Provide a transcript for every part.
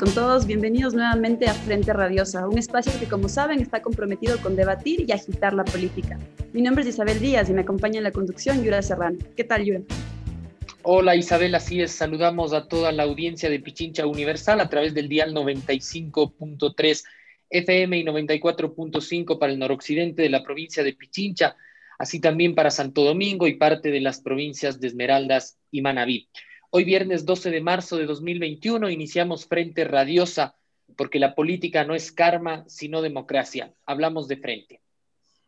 Con todos, bienvenidos nuevamente a Frente Radiosa, un espacio que como saben está comprometido con debatir y agitar la política. Mi nombre es Isabel Díaz y me acompaña en la conducción Yura Serrano. ¿Qué tal Yura? Hola Isabel, así es, saludamos a toda la audiencia de Pichincha Universal a través del dial 95.3 FM y 94.5 para el noroccidente de la provincia de Pichincha, así también para Santo Domingo y parte de las provincias de Esmeraldas y Manabí. Hoy viernes 12 de marzo de 2021 iniciamos Frente Radiosa porque la política no es karma, sino democracia. Hablamos de frente.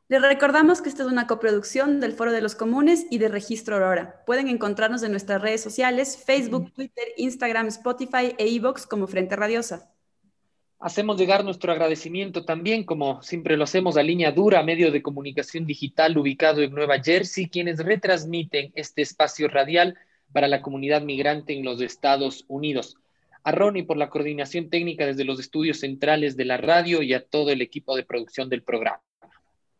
Les recordamos que esta es una coproducción del Foro de los Comunes y de Registro Aurora. Pueden encontrarnos en nuestras redes sociales, Facebook, Twitter, Instagram, Spotify e iVoox como Frente Radiosa. Hacemos llegar nuestro agradecimiento también, como siempre lo hacemos, a Línea Dura, medio de comunicación digital ubicado en Nueva Jersey, quienes retransmiten este espacio radial para la comunidad migrante en los Estados Unidos. A Ronnie por la coordinación técnica desde los estudios centrales de la radio y a todo el equipo de producción del programa.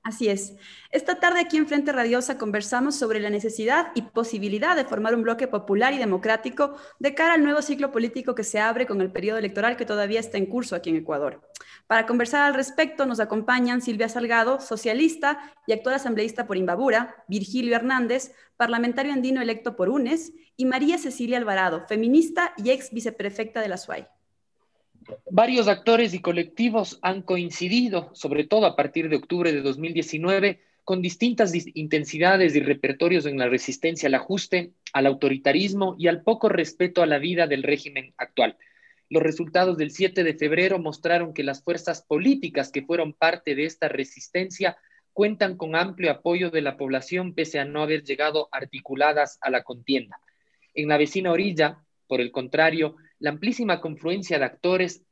Así es. Esta tarde aquí en Frente Radiosa conversamos sobre la necesidad y posibilidad de formar un bloque popular y democrático de cara al nuevo ciclo político que se abre con el periodo electoral que todavía está en curso aquí en Ecuador. Para conversar al respecto nos acompañan Silvia Salgado, socialista y actual asambleísta por Imbabura, Virgilio Hernández, parlamentario andino electo por UNES, y María Cecilia Alvarado, feminista y ex viceprefecta de la SUAY. Varios actores y colectivos han coincidido, sobre todo a partir de octubre de 2019, con distintas intensidades y repertorios en la resistencia al ajuste, al autoritarismo y al poco respeto a la vida del régimen actual. Los resultados del 7 de febrero mostraron que las fuerzas políticas que fueron parte de esta resistencia cuentan con amplio apoyo de la población pese a no haber llegado articuladas a la contienda. En la vecina orilla, por el contrario, la amplísima confluencia de actores,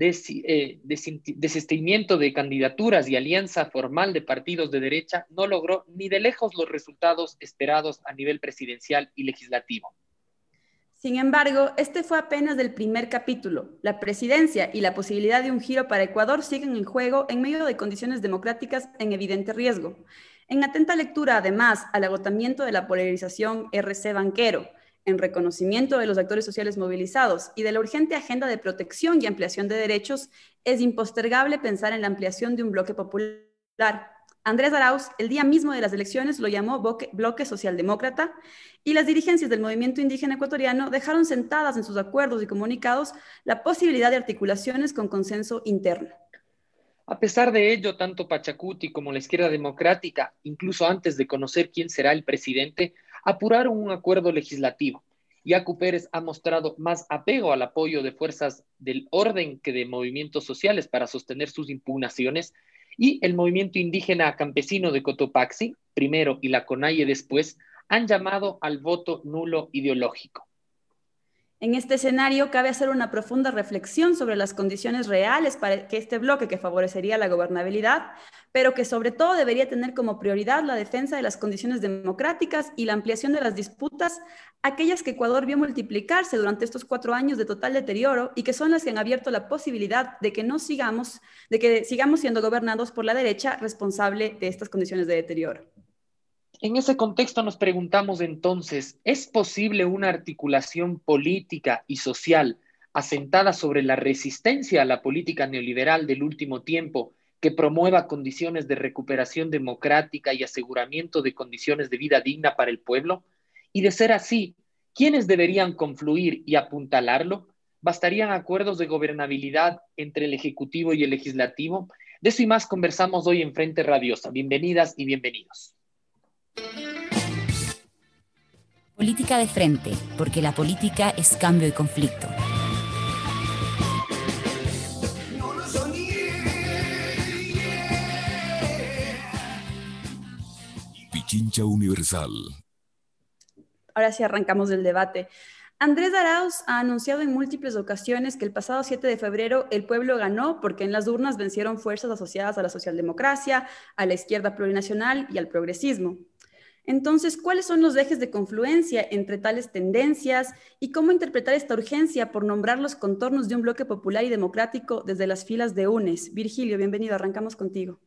eh, desistimiento de candidaturas y alianza formal de partidos de derecha no logró ni de lejos los resultados esperados a nivel presidencial y legislativo. Sin embargo, este fue apenas del primer capítulo. La presidencia y la posibilidad de un giro para Ecuador siguen en juego en medio de condiciones democráticas en evidente riesgo. En atenta lectura, además, al agotamiento de la polarización RC banquero, en reconocimiento de los actores sociales movilizados y de la urgente agenda de protección y ampliación de derechos, es impostergable pensar en la ampliación de un bloque popular. Andrés Arauz, el día mismo de las elecciones, lo llamó bloque socialdemócrata y las dirigencias del movimiento indígena ecuatoriano dejaron sentadas en sus acuerdos y comunicados la posibilidad de articulaciones con consenso interno. A pesar de ello, tanto Pachacuti como la izquierda democrática, incluso antes de conocer quién será el presidente, apuraron un acuerdo legislativo. Yacu Pérez ha mostrado más apego al apoyo de fuerzas del orden que de movimientos sociales para sostener sus impugnaciones y el movimiento indígena campesino de Cotopaxi, primero, y la CONAIE después, han llamado al voto nulo ideológico. En este escenario cabe hacer una profunda reflexión sobre las condiciones reales para que este bloque que favorecería la gobernabilidad, pero que sobre todo debería tener como prioridad la defensa de las condiciones democráticas y la ampliación de las disputas, aquellas que Ecuador vio multiplicarse durante estos cuatro años de total deterioro y que son las que han abierto la posibilidad de que no sigamos, de que sigamos siendo gobernados por la derecha responsable de estas condiciones de deterioro. En ese contexto nos preguntamos entonces, ¿es posible una articulación política y social asentada sobre la resistencia a la política neoliberal del último tiempo que promueva condiciones de recuperación democrática y aseguramiento de condiciones de vida digna para el pueblo? Y de ser así, ¿quiénes deberían confluir y apuntalarlo? ¿Bastarían acuerdos de gobernabilidad entre el Ejecutivo y el Legislativo? De eso y más conversamos hoy en Frente Radiosa. Bienvenidas y bienvenidos. Política de frente, porque la política es cambio y conflicto. Pichincha Universal. Ahora sí arrancamos el debate. Andrés Arauz ha anunciado en múltiples ocasiones que el pasado 7 de febrero el pueblo ganó porque en las urnas vencieron fuerzas asociadas a la socialdemocracia, a la izquierda plurinacional y al progresismo. Entonces, ¿cuáles son los ejes de confluencia entre tales tendencias y cómo interpretar esta urgencia por nombrar los contornos de un bloque popular y democrático desde las filas de UNES? Virgilio, bienvenido, arrancamos contigo.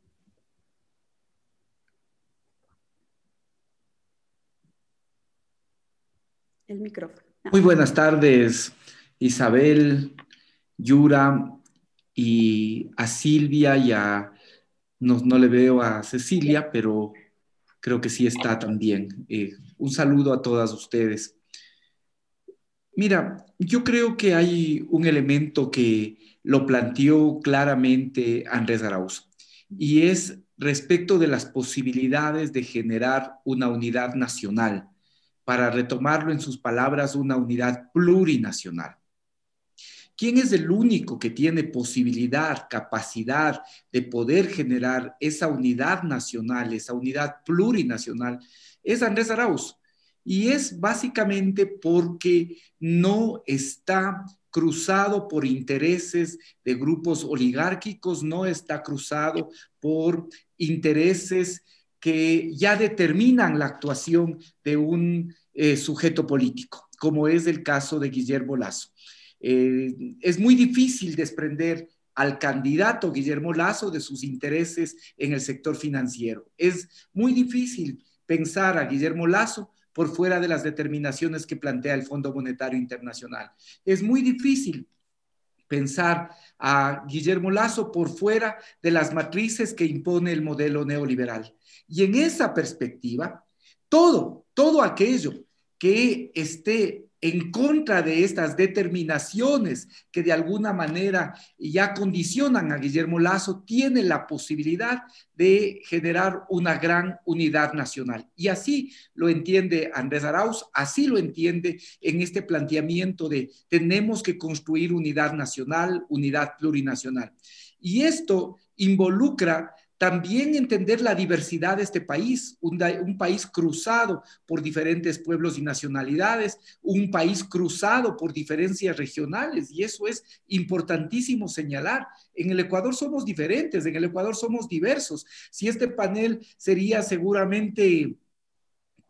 El micrófono. Muy buenas tardes, Isabel, Yura y a Silvia y a, no, le veo a Cecilia, pero creo que sí está también. Eh, un saludo a todas ustedes. Mira, yo creo que hay un elemento que lo planteó claramente Andrés Arauz y es respecto de las posibilidades de generar una unidad nacional para retomarlo en sus palabras, una unidad plurinacional. ¿Quién es el único que tiene posibilidad, capacidad de poder generar esa unidad nacional, esa unidad plurinacional? Es Andrés Arauz. Y es básicamente porque no está cruzado por intereses de grupos oligárquicos, no está cruzado por intereses que ya determinan la actuación de un eh, sujeto político, como es el caso de Guillermo Lazo. Eh, es muy difícil desprender al candidato Guillermo Lazo de sus intereses en el sector financiero. Es muy difícil pensar a Guillermo Lazo por fuera de las determinaciones que plantea el Fondo Monetario Internacional. Es muy difícil pensar a Guillermo Lazo por fuera de las matrices que impone el modelo neoliberal. Y en esa perspectiva, todo, todo aquello que esté en contra de estas determinaciones que de alguna manera ya condicionan a Guillermo Lazo, tiene la posibilidad de generar una gran unidad nacional. Y así lo entiende Andrés Arauz, así lo entiende en este planteamiento de tenemos que construir unidad nacional, unidad plurinacional. Y esto involucra también entender la diversidad de este país, un, país cruzado por diferentes pueblos y nacionalidades, un país cruzado por diferencias regionales, y eso es importantísimo señalar. En el Ecuador somos diferentes, en el Ecuador somos diversos. Si este panel sería seguramente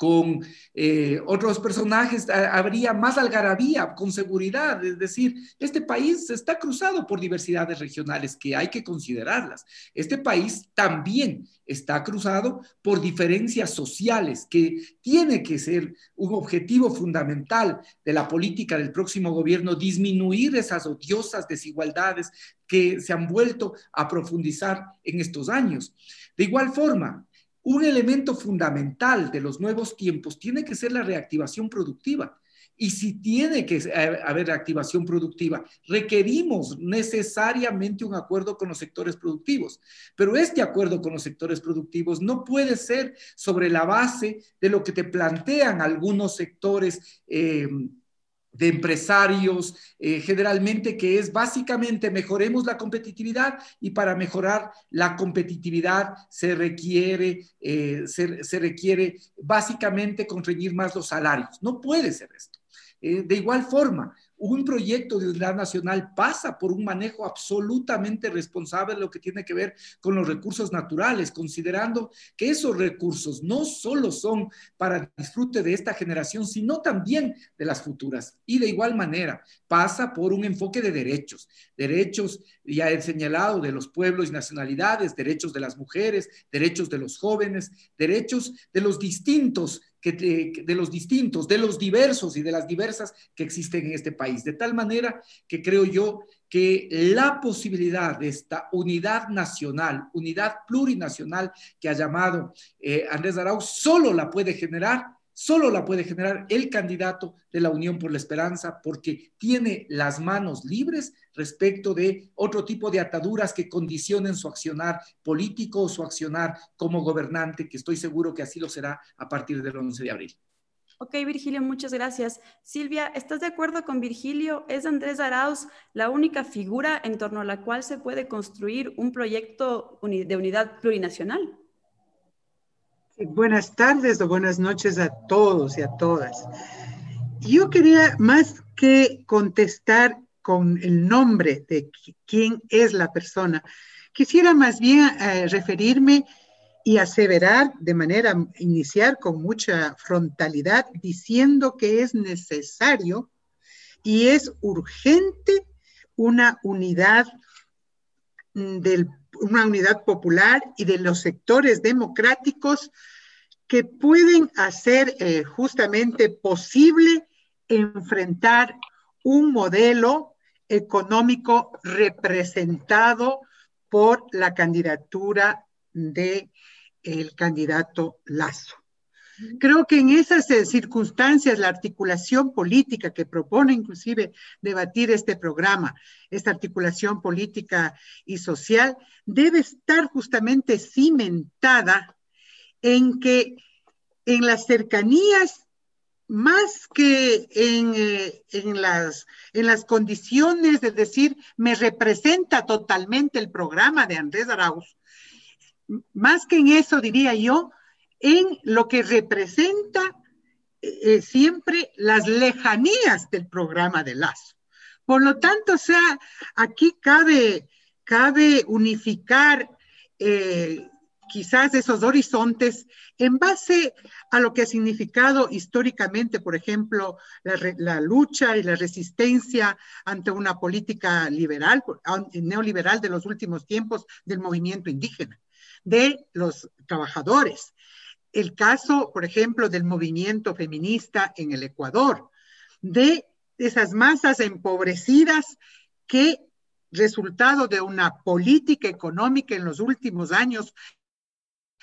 con eh, otros personajes, habría más algarabía, con seguridad. Es decir, este país está cruzado por diversidades regionales que hay que considerarlas. Este país también está cruzado por diferencias sociales, que tiene que ser un objetivo fundamental de la política del próximo gobierno, disminuir esas odiosas desigualdades que se han vuelto a profundizar en estos años. De igual forma, un elemento fundamental de los nuevos tiempos tiene que ser la reactivación productiva. Y si tiene que haber reactivación productiva, requerimos necesariamente un acuerdo con los sectores productivos. Pero este acuerdo con los sectores productivos no puede ser sobre la base de lo que te plantean algunos sectores. Eh, de empresarios, eh, generalmente que es básicamente mejoremos la competitividad y para mejorar la competitividad se requiere, eh, se, requiere básicamente constreñir más los salarios. No puede ser esto. Eh, de igual forma, un proyecto de unidad nacional pasa por un manejo absolutamente responsable de lo que tiene que ver con los recursos naturales, considerando que esos recursos no solo son para disfrute de esta generación, sino también de las futuras. Y de igual manera, pasa por un enfoque de derechos, derechos, ya he señalado, de los pueblos y nacionalidades, derechos de las mujeres, derechos de los jóvenes, derechos de los distintos de los distintos, de los diversos y de las diversas que existen en este país. De tal manera que creo yo que la posibilidad de esta unidad nacional, unidad plurinacional que ha llamado eh, Andrés Arauz, solo la puede generar solo la puede generar el candidato de la Unión por la Esperanza porque tiene las manos libres respecto de otro tipo de ataduras que condicionen su accionar político o su accionar como gobernante, que estoy seguro que así lo será a partir del 11 de abril. Ok, Virgilio, muchas gracias. Silvia, ¿estás de acuerdo con Virgilio? ¿Es Andrés Arauz la única figura en torno a la cual se puede construir un proyecto de unidad plurinacional? Buenas tardes o buenas noches a todos y a todas. yo quería más que contestar con el nombre de quién es la persona, quisiera más bien eh, referirme y aseverar de manera iniciar con mucha frontalidad diciendo que es necesario y es urgente una unidad del, una unidad popular y de los sectores democráticos que pueden hacer eh, justamente posible enfrentar un modelo económico representado por la candidatura de el candidato Lazo. Creo que en esas eh, circunstancias la articulación política que propone inclusive debatir este programa, esta articulación política y social, debe estar justamente cimentada en que en las cercanías, más que en, eh, las, condiciones, de decir, me representa totalmente el programa de Andrés Arauz, más que en eso diría yo, en lo que representa eh, siempre las lejanías del programa de Lazo. Por lo tanto, o sea, aquí cabe, cabe unificar eh, quizás esos horizontes en base a lo que ha significado históricamente, por ejemplo, la, la, lucha y la resistencia ante una política liberal, neoliberal de los últimos tiempos del movimiento indígena, de los trabajadores, el caso, por ejemplo, del movimiento feminista en el Ecuador, de esas masas empobrecidas que, resultado de una política económica en los últimos años,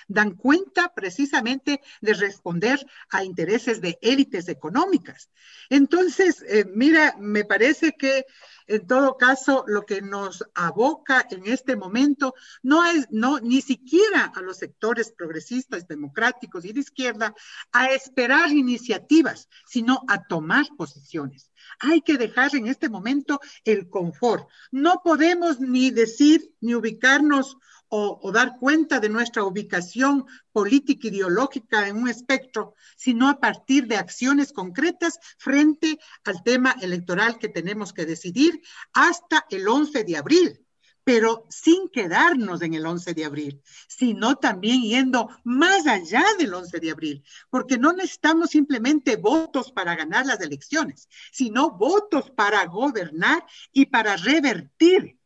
dan cuenta precisamente de responder a intereses de élites económicas. Entonces, eh, mira, me parece que en todo caso, lo que nos aboca en este momento no es, no, ni siquiera a los sectores progresistas, democráticos y de izquierda a esperar iniciativas, sino a tomar posiciones. Hay que dejar en este momento el confort. No podemos ni decir ni ubicarnos o, dar cuenta de nuestra ubicación política ideológica en un espectro, sino a partir de acciones concretas frente al tema electoral que tenemos que decidir hasta el 11 de abril. Pero sin quedarnos en el 11 de abril, sino también yendo más allá del 11 de abril, porque no necesitamos simplemente votos para ganar las elecciones, sino votos para gobernar y para revertir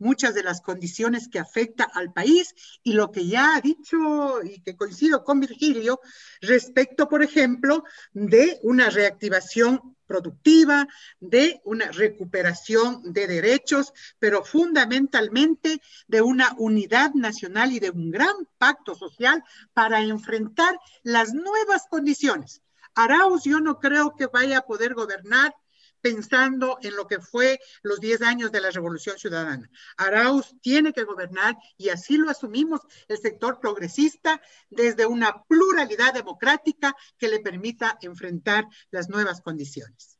muchas de las condiciones que afecta al país y lo que ya ha dicho y que coincido con Virgilio respecto, por ejemplo, de una reactivación productiva, de una recuperación de derechos, pero fundamentalmente de una unidad nacional y de un gran pacto social para enfrentar las nuevas condiciones. Arauz yo no creo que vaya a poder gobernar pensando en lo que fue los 10 años de la Revolución Ciudadana. Arauz tiene que gobernar y así lo asumimos el sector progresista desde una pluralidad democrática que le permita enfrentar las nuevas condiciones.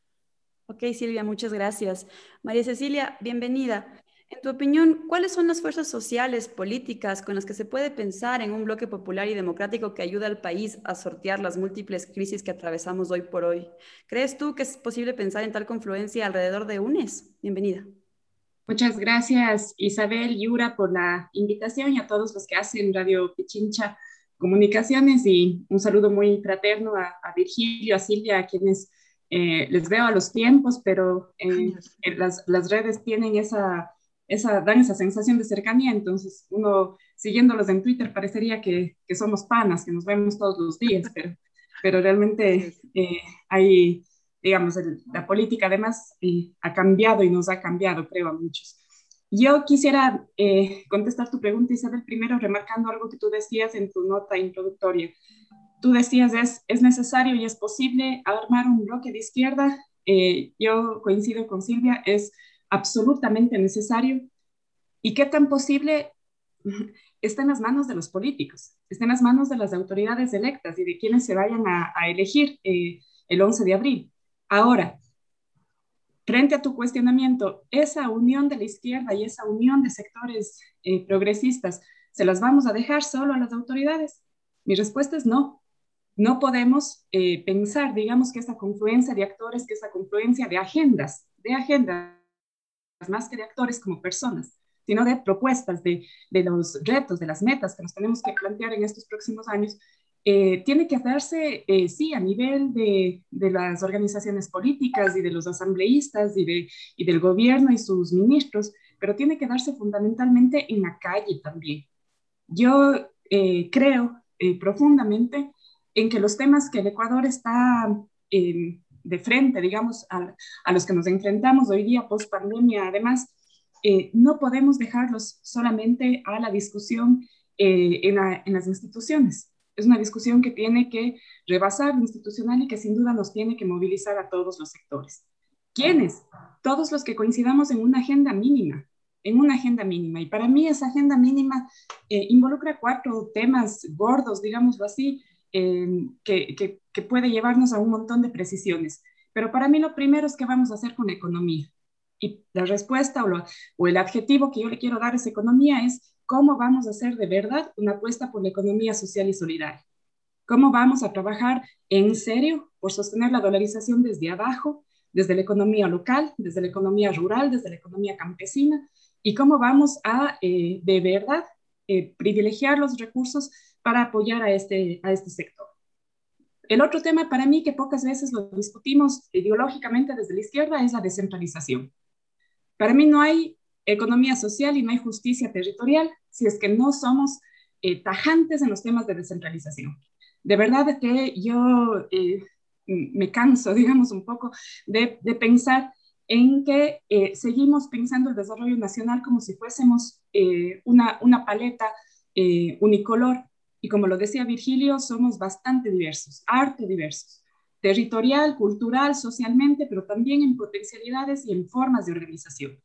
Ok, Silvia, muchas gracias. María Cecilia, bienvenida. En tu opinión, ¿cuáles son las fuerzas sociales, políticas con las que se puede pensar en un bloque popular y democrático que ayude al país a sortear las múltiples crisis que atravesamos hoy por hoy? ¿Crees tú que es posible pensar en tal confluencia alrededor de UNES? Bienvenida. Muchas gracias Isabel Yura por la invitación y a todos los que hacen Radio Pichincha Comunicaciones y un saludo muy fraterno a, Virgilio, a Silvia, a quienes eh, les veo a los tiempos, pero eh, las, las redes tienen esa esa, dan esa sensación de cercanía, entonces uno siguiéndolos en Twitter parecería que, que somos panas, que nos vemos todos los días, pero, pero realmente eh, hay, digamos, la política además eh, ha cambiado y nos ha cambiado, creo, a muchos. Yo quisiera eh, contestar tu pregunta, Isabel, primero remarcando algo que tú decías en tu nota introductoria. Tú decías, es, es necesario y es posible armar un bloque de izquierda. yo coincido con Silvia, es absolutamente necesario y qué tan posible está en las manos de los políticos, está en las manos de las autoridades electas y de quienes se vayan a, elegir eh, el 11 de abril. Ahora, frente a tu cuestionamiento, esa unión de la izquierda y esa unión de sectores eh, progresistas, ¿se las vamos a dejar solo a las autoridades? Mi respuesta es no. no podemos eh, pensar, digamos, que esa confluencia de actores, que esa confluencia de agendas, de agendas, más que de actores como personas, sino de propuestas, de, de los retos, de las metas que nos tenemos que plantear en estos próximos años, eh, tiene que hacerse, eh, sí, a nivel de, de, las organizaciones políticas y de los asambleístas y, de, y del gobierno y sus ministros, pero tiene que darse fundamentalmente en la calle también. Yo eh, creo profundamente en que los temas que el Ecuador está de frente, digamos, a, a, los que nos enfrentamos hoy día post pandemia, además, no podemos dejarlos solamente a la discusión en, la, en las instituciones es una discusión que tiene que rebasar lo institucional y que sin duda nos tiene que movilizar a todos los sectores. ¿Quiénes? Todos los que coincidamos en una agenda mínima, en una agenda mínima. Y para mí esa agenda mínima eh, involucra cuatro temas gordos, digámoslo así, que, puede llevarnos a un montón de precisiones. Pero para mí lo primero es qué vamos a hacer con economía. Y la respuesta o el adjetivo que yo le quiero dar a esa economía es cómo vamos a hacer de verdad una apuesta por la economía social y solidaria. Cómo vamos a trabajar en serio por sostener la dolarización desde abajo, desde la economía local, desde la economía rural, desde la economía campesina, y cómo vamos a eh, de verdad eh, privilegiar los recursos para apoyar a este, a este sector. El otro tema para mí que pocas veces lo discutimos ideológicamente desde la izquierda es la descentralización. Para mí no hay economía social y no hay justicia territorial si es que no somos eh, tajantes en los temas de descentralización. De verdad que yo eh, me canso, digamos, un poco de, pensar en que eh, seguimos pensando el desarrollo nacional como si fuésemos una, una, paleta unicolor. Y como lo decía Virgilio, somos bastante diversos, harto diversos, territorial, cultural, socialmente, pero también en potencialidades y en formas de organización.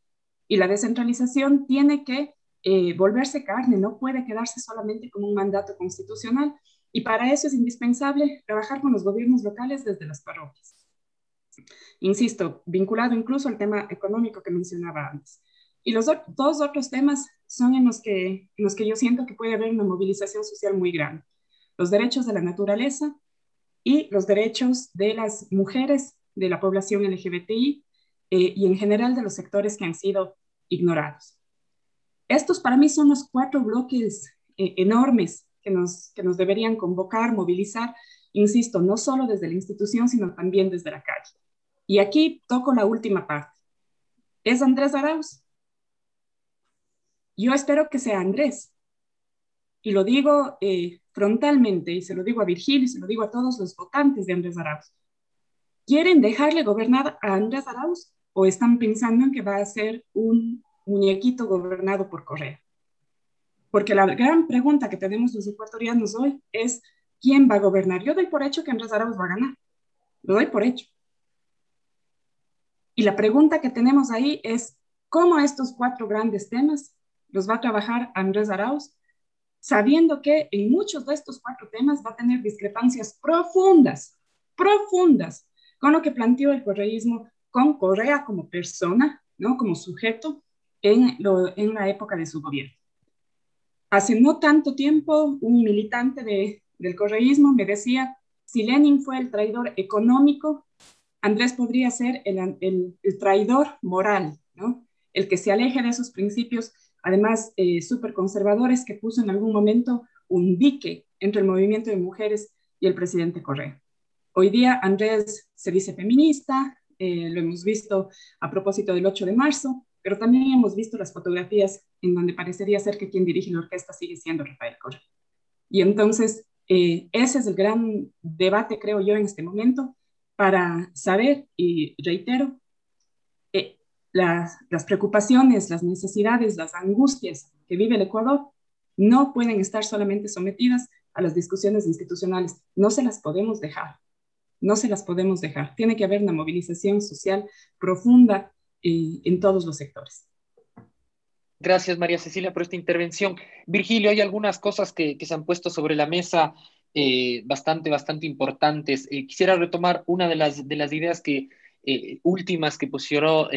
Y la descentralización tiene que eh, volverse carne, no puede quedarse solamente como un mandato constitucional. Y para eso es indispensable trabajar con los gobiernos locales desde las parroquias. Insisto, vinculado incluso al tema económico que mencionaba antes. Y los dos otros temas son en los, que, en los que yo siento que puede haber una movilización social muy grande. Los derechos de la naturaleza y los derechos de las mujeres de la población LGBTI eh, y en general de los sectores que han sido ignorados. Estos para mí son los cuatro bloques eh, enormes que nos, que nos deberían convocar, movilizar, insisto, no solo desde la institución, sino también desde la calle. Y aquí toco la última parte. ¿Es Andrés Arauz? Yo espero que sea Andrés. Y lo digo eh, frontalmente, y se lo digo a Virgilio, y se lo digo a todos los votantes de Andrés Arauz. ¿Quieren dejarle gobernar a Andrés Arauz? o están pensando en que va a ser un muñequito gobernado por Correa. Porque la gran pregunta que tenemos los ecuatorianos hoy es, ¿quién va a gobernar? Yo doy por hecho que Andrés Arauz va a ganar. Lo doy por hecho. Y la pregunta que tenemos ahí es, ¿cómo estos cuatro grandes temas los va a trabajar Andrés Arauz? Sabiendo que en muchos de estos cuatro temas va a tener discrepancias profundas, profundas, con lo que planteó el correísmo con Correa como persona, ¿no? como sujeto en, lo, en la época de su gobierno. Hace no tanto tiempo, un militante de, del correísmo me decía, si Lenin fue el traidor económico, Andrés podría ser el, el, el traidor moral, ¿no? el que se aleje de esos principios, además eh, súper conservadores, que puso en algún momento un dique entre el movimiento de mujeres y el presidente Correa. Hoy día Andrés se dice feminista, eh, lo hemos visto a propósito del 8 de marzo, pero también hemos visto las fotografías en donde parecería ser que quien dirige la orquesta sigue siendo Rafael Correa. Y entonces, eh, ese es el gran debate, creo yo, en este momento, para saber, y reitero, eh, las, las preocupaciones, las necesidades, las angustias que vive el Ecuador no pueden estar solamente sometidas a las discusiones institucionales, no se las podemos dejar no se las podemos dejar. Tiene que haber una movilización social profunda eh, en todos los sectores. Gracias, María Cecilia, por esta intervención. Virgilio, hay algunas cosas que, se han puesto sobre la mesa eh, bastante, bastante importantes. Eh, quisiera retomar una de las, de las ideas que, últimas que pusieron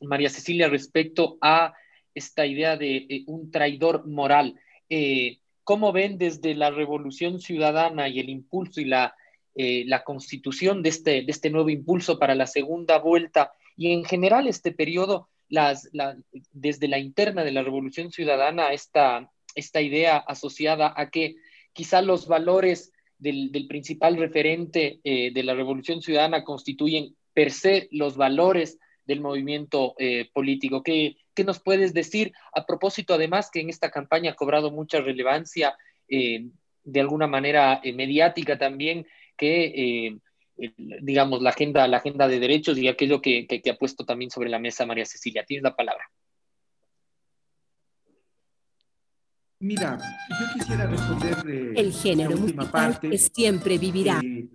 María Cecilia respecto a esta idea de un traidor moral. ¿cómo ven desde la revolución ciudadana y el impulso y la, eh, la constitución de este, de este nuevo impulso para la segunda vuelta y en general este periodo, las, desde la interna de la revolución ciudadana, esta, esta idea asociada a que quizá los valores del, principal referente eh, de la revolución ciudadana constituyen per se los valores del movimiento eh, político. ¿Qué, ¿Qué, nos puedes decir a propósito, además, que en esta campaña ha cobrado mucha relevancia, eh, de alguna manera mediática también, que, digamos, la agenda, la agenda de derechos y aquello que, que, que ha puesto también sobre la mesa María Cecilia? Tienes la palabra. Mira, yo quisiera responder. Eh, el género la última parte, que siempre vivirá. Eh,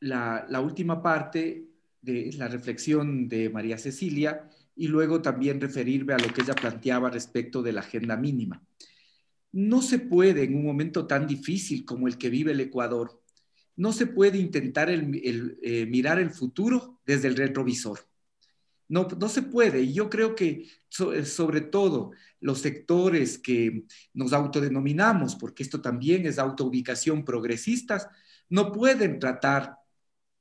la, la, última parte de la reflexión de María Cecilia y luego también referirme a lo que ella planteaba respecto de la agenda mínima. No se puede en un momento tan difícil como el que vive el Ecuador, no se puede intentar el, eh, mirar el futuro desde el retrovisor. No, no se puede. Y yo creo que sobre todo los sectores que nos autodenominamos, porque esto también es autoubicación progresistas, no pueden tratar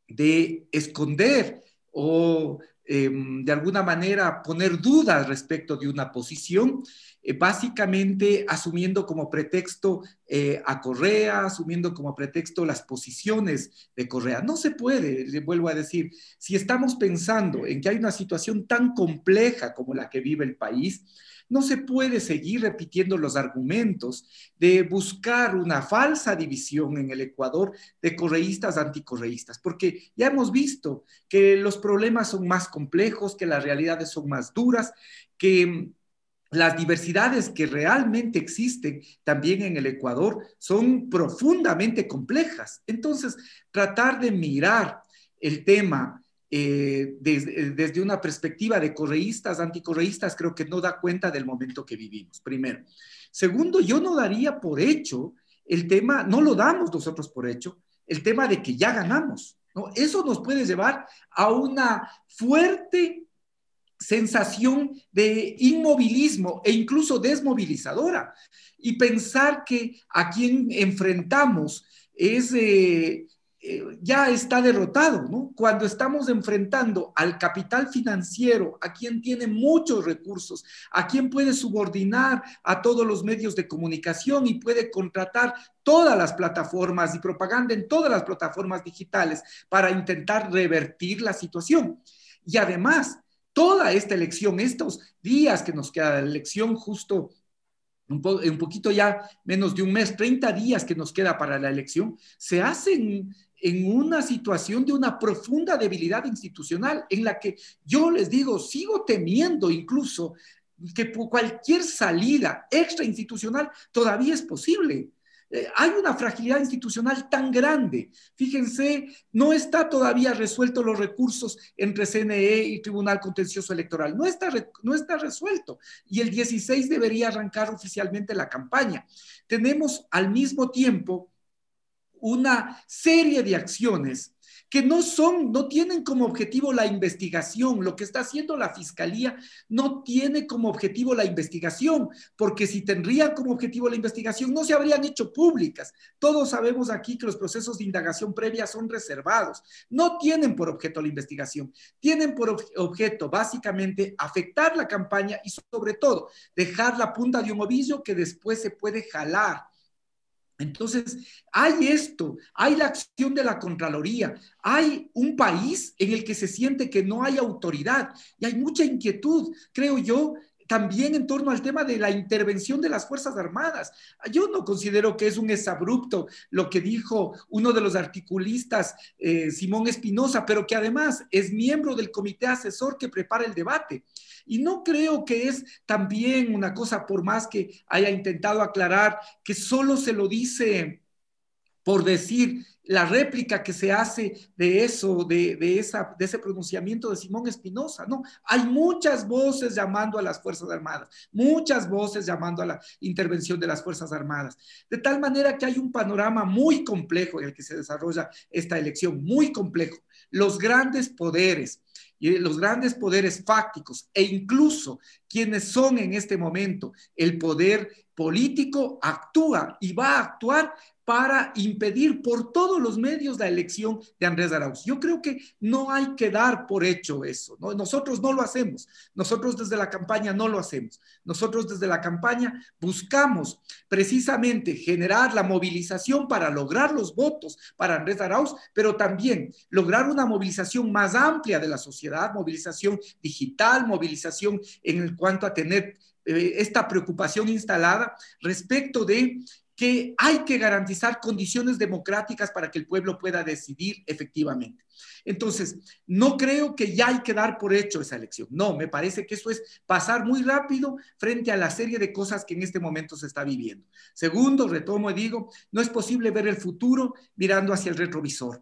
de esconder o em, de alguna manera poner dudas respecto de una posición, eh, básicamente asumiendo como pretexto eh, a Correa, asumiendo como pretexto las posiciones de Correa. No se puede, le vuelvo a decir, si estamos pensando en que hay una situación tan compleja como la que vive el país, no se puede seguir repitiendo los argumentos de buscar una falsa división en el Ecuador de correístas anticorreístas, porque ya hemos visto que los problemas son más complejos, que las realidades son más duras, que las diversidades que realmente existen también en el Ecuador son profundamente complejas. Entonces, tratar de mirar el tema eh, desde, desde, una perspectiva de correístas, anticorreístas, creo que no da cuenta del momento que vivimos, primero. Segundo, yo no daría por hecho el tema, no lo damos nosotros por hecho, el tema de que ya ganamos. Eso nos puede llevar a una fuerte sensación de inmovilismo e incluso desmovilizadora. Y pensar que a quien enfrentamos es... Eh, eh, ya está derrotado, ¿no? Cuando estamos enfrentando al capital financiero, a quien tiene muchos recursos, a quien puede subordinar a todos los medios de comunicación y puede contratar todas las plataformas y propaganda en todas las plataformas digitales para intentar revertir la situación. Y además, toda esta elección, estos días que nos queda la elección justo un, un, poquito ya menos de un mes, 30 días que nos queda para la elección, se hacen en una situación de una profunda debilidad institucional, en la que yo les digo, sigo temiendo incluso que cualquier salida extra institucional todavía es posible. Eh, hay una fragilidad institucional tan grande. Fíjense, no está todavía resuelto los recursos entre CNE y Tribunal Contencioso Electoral. No está, no está resuelto. Y el 16 debería arrancar oficialmente la campaña. Tenemos al mismo tiempo una serie de acciones que no son, no tienen como objetivo la investigación. Lo que está haciendo la fiscalía no tiene como objetivo la investigación, porque si tendrían como objetivo la investigación, no se habrían hecho públicas. Todos sabemos aquí que los procesos de indagación previa son reservados. No tienen por objeto la investigación, tienen por objeto básicamente afectar la campaña y sobre todo dejar la punta de un ovillo que después se puede jalar entonces, hay esto, hay la acción de la Contraloría, hay un país en el que se siente que no hay autoridad y hay mucha inquietud, creo yo, también en torno al tema de la intervención de las Fuerzas Armadas. Yo no considero que es un exabrupto lo que dijo uno de los articulistas, eh, Simón Espinosa, pero que además es miembro del comité asesor que prepara el debate. Y no creo que es también una cosa, por más que haya intentado aclarar, que solo se lo dice por decir la réplica que se hace de eso, de, esa, de ese pronunciamiento de Simón Espinosa, ¿no? Hay muchas voces llamando a las Fuerzas Armadas, muchas voces llamando a la intervención de las Fuerzas Armadas, de tal manera que hay un panorama muy complejo en el que se desarrolla esta elección, muy complejo. Los grandes poderes, y los grandes poderes fácticos e incluso quienes son en este momento el poder político actúa y va a actuar para impedir por todos los medios la elección de Andrés Arauz. Yo creo que no hay que dar por hecho eso. ¿no? Nosotros no lo hacemos. Nosotros desde la campaña no lo hacemos. Nosotros desde la campaña buscamos precisamente generar la movilización para lograr los votos para Andrés Arauz, pero también lograr una movilización más amplia de la sociedad, movilización digital, movilización en cuanto a tener eh, esta preocupación instalada respecto de que hay que garantizar condiciones democráticas para que el pueblo pueda decidir efectivamente. Entonces, no creo que ya hay que dar por hecho esa elección. No, me parece que eso es pasar muy rápido frente a la serie de cosas que en este momento se está viviendo. Segundo, retomo y digo, no es posible ver el futuro mirando hacia el retrovisor.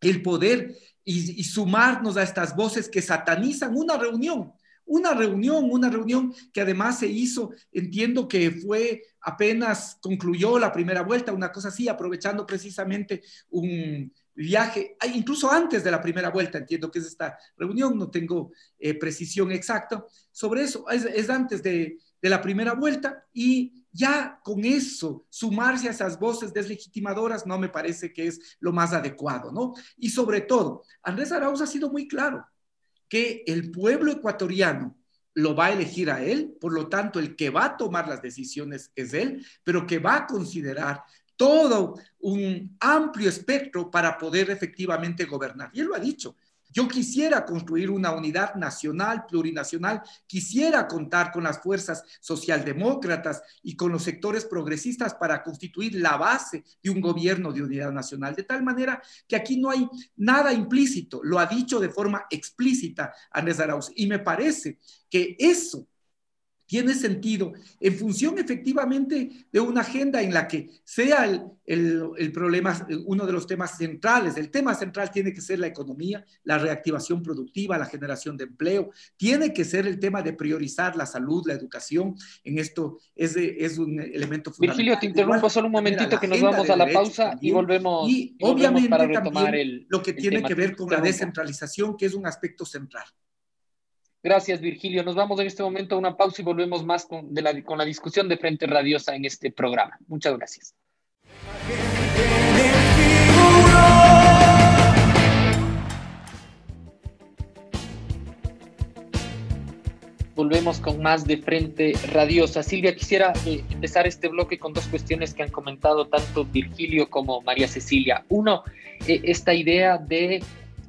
El poder y, y sumarnos a estas voces que satanizan una reunión una reunión, una reunión que además se hizo, entiendo que fue apenas concluyó la primera vuelta, una cosa así, aprovechando precisamente un viaje, incluso antes de la primera vuelta, entiendo que es esta reunión, no tengo eh, precisión exacta sobre eso, es, antes de, de la primera vuelta y ya con eso, sumarse a esas voces deslegitimadoras no me parece que es lo más adecuado, ¿no? Y sobre todo, Andrés Arauz ha sido muy claro que el pueblo ecuatoriano lo va a elegir a él, por lo tanto el que va a tomar las decisiones es él, pero que va a considerar todo un amplio espectro para poder efectivamente gobernar. Y él lo ha dicho, yo quisiera construir una unidad nacional, plurinacional, quisiera contar con las fuerzas socialdemócratas y con los sectores progresistas para constituir la base de un gobierno de unidad nacional, de tal manera que aquí no hay nada implícito, lo ha dicho de forma explícita Andrés Arauz, y me parece que eso tiene sentido en función efectivamente de una agenda en la que sea el, el, problema, uno de los temas centrales, el tema central tiene que ser la economía, la reactivación productiva, la generación de empleo, tiene que ser el tema de priorizar la salud, la educación, en esto es, es un elemento fundamental. Virgilio, te interrumpo solo un momentito que nos vamos a la pausa y volvemos. Y, obviamente para también lo que tiene que ver con la descentralización, que es un aspecto central. Gracias, Virgilio. Nos vamos en este momento a una pausa y volvemos más con, la, discusión de Frente Radiosa en este programa. Muchas gracias. Volvemos con más de Frente Radiosa. Silvia, quisiera eh, empezar este bloque con dos cuestiones que han comentado tanto Virgilio como María Cecilia. Uno, eh, esta idea de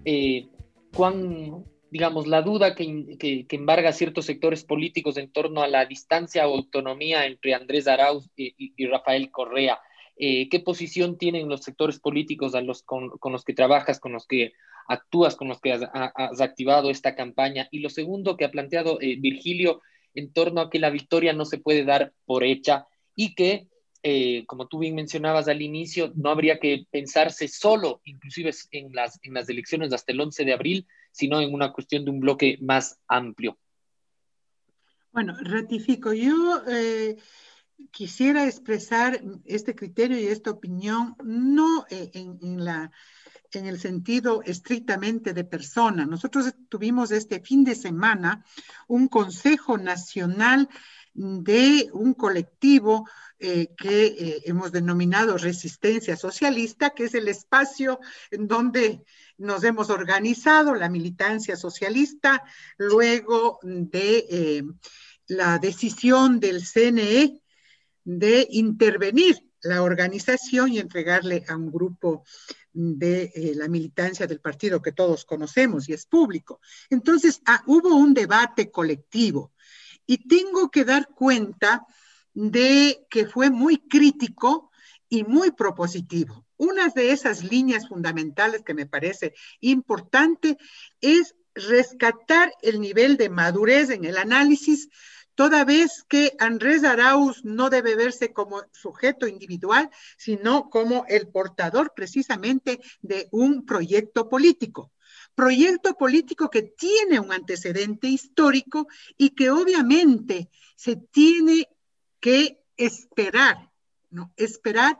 eh, cuán digamos, la duda que, que, embarga ciertos sectores políticos en torno a la distancia o autonomía entre Andrés Arauz y, Rafael Correa. Eh, ¿Qué posición tienen los sectores políticos con, los que trabajas, con los que actúas, con los que has, activado esta campaña? Y lo segundo que ha planteado eh, Virgilio en torno a que la victoria no se puede dar por hecha y que eh, como tú bien mencionabas al inicio, no habría que pensarse solo, inclusive en las, en las elecciones hasta el 11 de abril, sino en una cuestión de un bloque más amplio. Bueno, ratifico. Yo eh, quisiera expresar este criterio y esta opinión no en, la, en el sentido estrictamente de persona. Nosotros tuvimos este fin de semana un Consejo Nacional de un colectivo eh, que eh, hemos denominado resistencia socialista, que es el espacio en donde nos hemos organizado, la militancia socialista, luego de eh, la decisión del CNE de intervenir la organización y entregarle a un grupo de la militancia del partido que todos conocemos y es público. Entonces, ah, hubo un debate colectivo y tengo que dar cuenta de que fue muy crítico y muy propositivo. Una de esas líneas fundamentales que me parece importante es rescatar el nivel de madurez en el análisis, toda vez que Andrés Arauz no debe verse como sujeto individual, sino como el portador precisamente de un proyecto político proyecto político que tiene un antecedente histórico y que obviamente se tiene que esperar. Esperar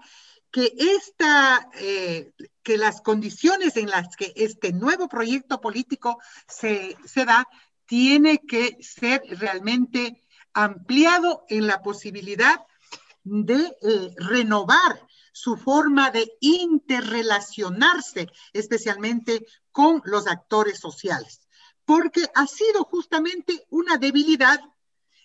que esta, eh, que las condiciones en las que este nuevo proyecto político se, se da, tiene que ser realmente ampliado en la posibilidad de eh, renovar su forma de interrelacionarse, especialmente con los actores sociales, porque ha sido justamente una debilidad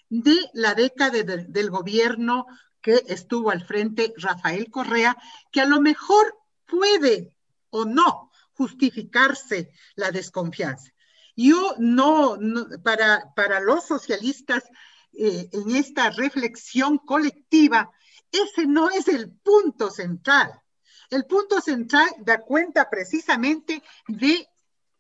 de la década del gobierno que estuvo al frente Rafael Correa, que a lo mejor puede o no justificarse la desconfianza. Yo no, para, para los socialistas, eh, en esta reflexión colectiva, ese no es el punto central. El punto central da cuenta precisamente de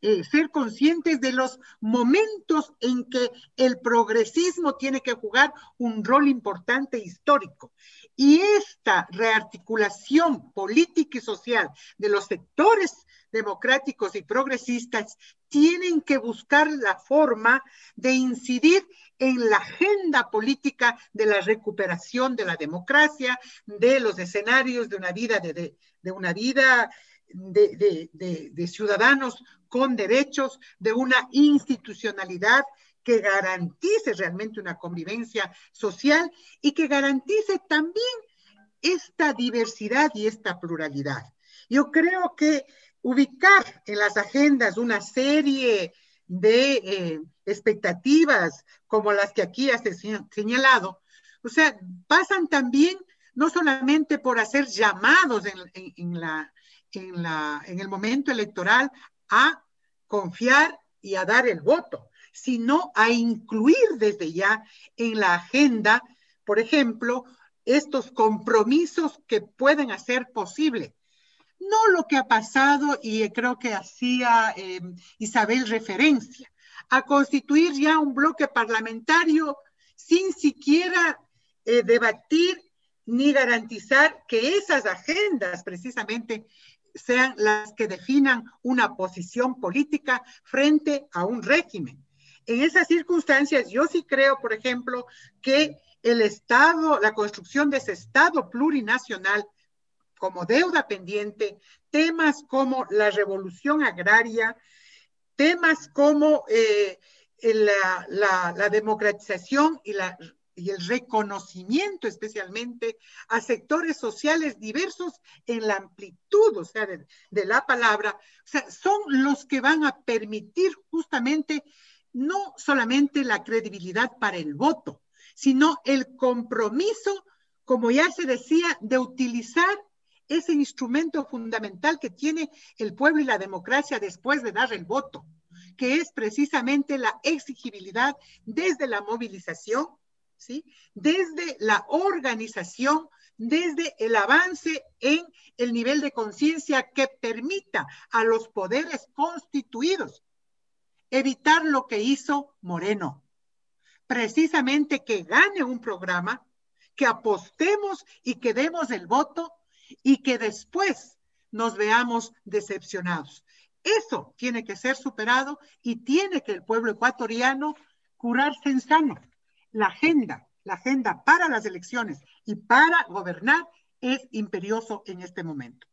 eh, ser conscientes de los momentos en que el progresismo tiene que jugar un rol importante histórico. Y esta rearticulación política y social de los sectores democráticos y progresistas tienen que buscar la forma de incidir en la agenda política de la recuperación de la democracia, de los escenarios de una vida de, una vida de, de, ciudadanos con derechos, de una institucionalidad que garantice realmente una convivencia social y que garantice también esta diversidad y esta pluralidad. Yo creo que ubicar en las agendas una serie de eh, expectativas como las que aquí has señalado, o sea, pasan también no solamente por hacer llamados en, en, la, en el momento electoral a confiar y a dar el voto, sino a incluir desde ya en la agenda, por ejemplo, estos compromisos que pueden hacer posible no lo que ha pasado, y creo que hacía eh, Isabel referencia, a constituir ya un bloque parlamentario sin siquiera eh, debatir ni garantizar que esas agendas precisamente sean las que definan una posición política frente a un régimen. En esas circunstancias, yo sí creo, por ejemplo, que el Estado, la construcción de ese Estado plurinacional como deuda pendiente, temas como la revolución agraria, temas como eh, la, democratización y, y, el reconocimiento especialmente a sectores sociales diversos en la amplitud, o sea, de, la palabra, son los que van a permitir justamente no solamente la credibilidad para el voto, sino el compromiso, como ya se decía, de utilizar ese instrumento fundamental que tiene el pueblo y la democracia después de dar el voto, que es precisamente la exigibilidad desde la movilización, ¿sí? desde la organización, desde el avance en el nivel de conciencia que permita a los poderes constituidos evitar lo que hizo Moreno, precisamente que gane un programa, que apostemos y que demos el voto y que después nos veamos decepcionados. Eso tiene que ser superado y tiene que el pueblo ecuatoriano curarse en sano. La agenda, la agenda para las elecciones y para gobernar es imperioso en este momento.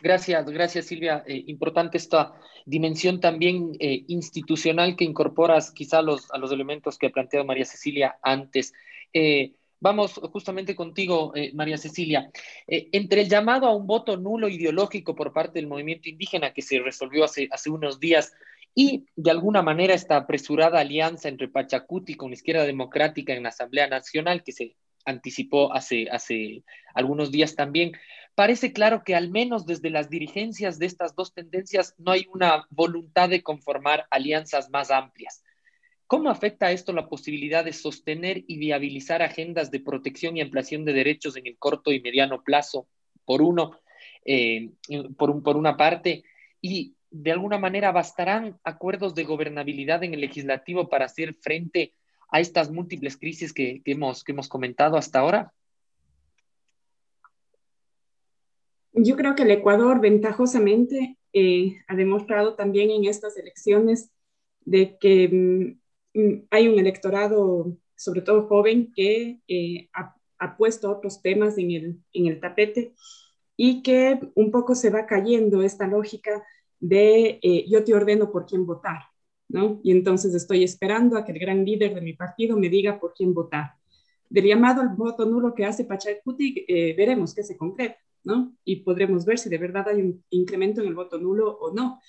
Gracias, gracias Silvia. Eh, importante esta dimensión también eh, institucional que incorporas quizá los, a los elementos que ha planteado María Cecilia antes. Eh, Vamos justamente contigo, María Cecilia. Entre el llamado a un voto nulo ideológico por parte del movimiento indígena que se resolvió hace, unos días y de alguna manera esta apresurada alianza entre Pachacuti con la izquierda democrática en la Asamblea Nacional que se anticipó hace algunos días también, parece claro que al menos desde las dirigencias de estas dos tendencias no hay una voluntad de conformar alianzas más amplias. ¿Cómo afecta esto la posibilidad de sostener y viabilizar agendas de protección y ampliación de derechos en el corto y mediano plazo, por uno, eh, por, por una parte, y de alguna manera bastarán acuerdos de gobernabilidad en el legislativo para hacer frente a estas múltiples crisis que, hemos, que hemos comentado hasta ahora? Yo creo que el Ecuador ventajosamente eh, ha demostrado también en estas elecciones de que mm, Mm, hay un electorado, sobre todo joven, que eh, ha, puesto otros temas en el, en el tapete y que un poco se va cayendo esta lógica de eh, yo te ordeno por quién votar, ¿no? Y entonces estoy esperando a que el gran líder de mi partido me diga por quién votar. del llamado al voto nulo que hace Pachacuti, eh, veremos qué se concreta, ¿no? Y podremos ver si de verdad hay un incremento en el voto nulo o no.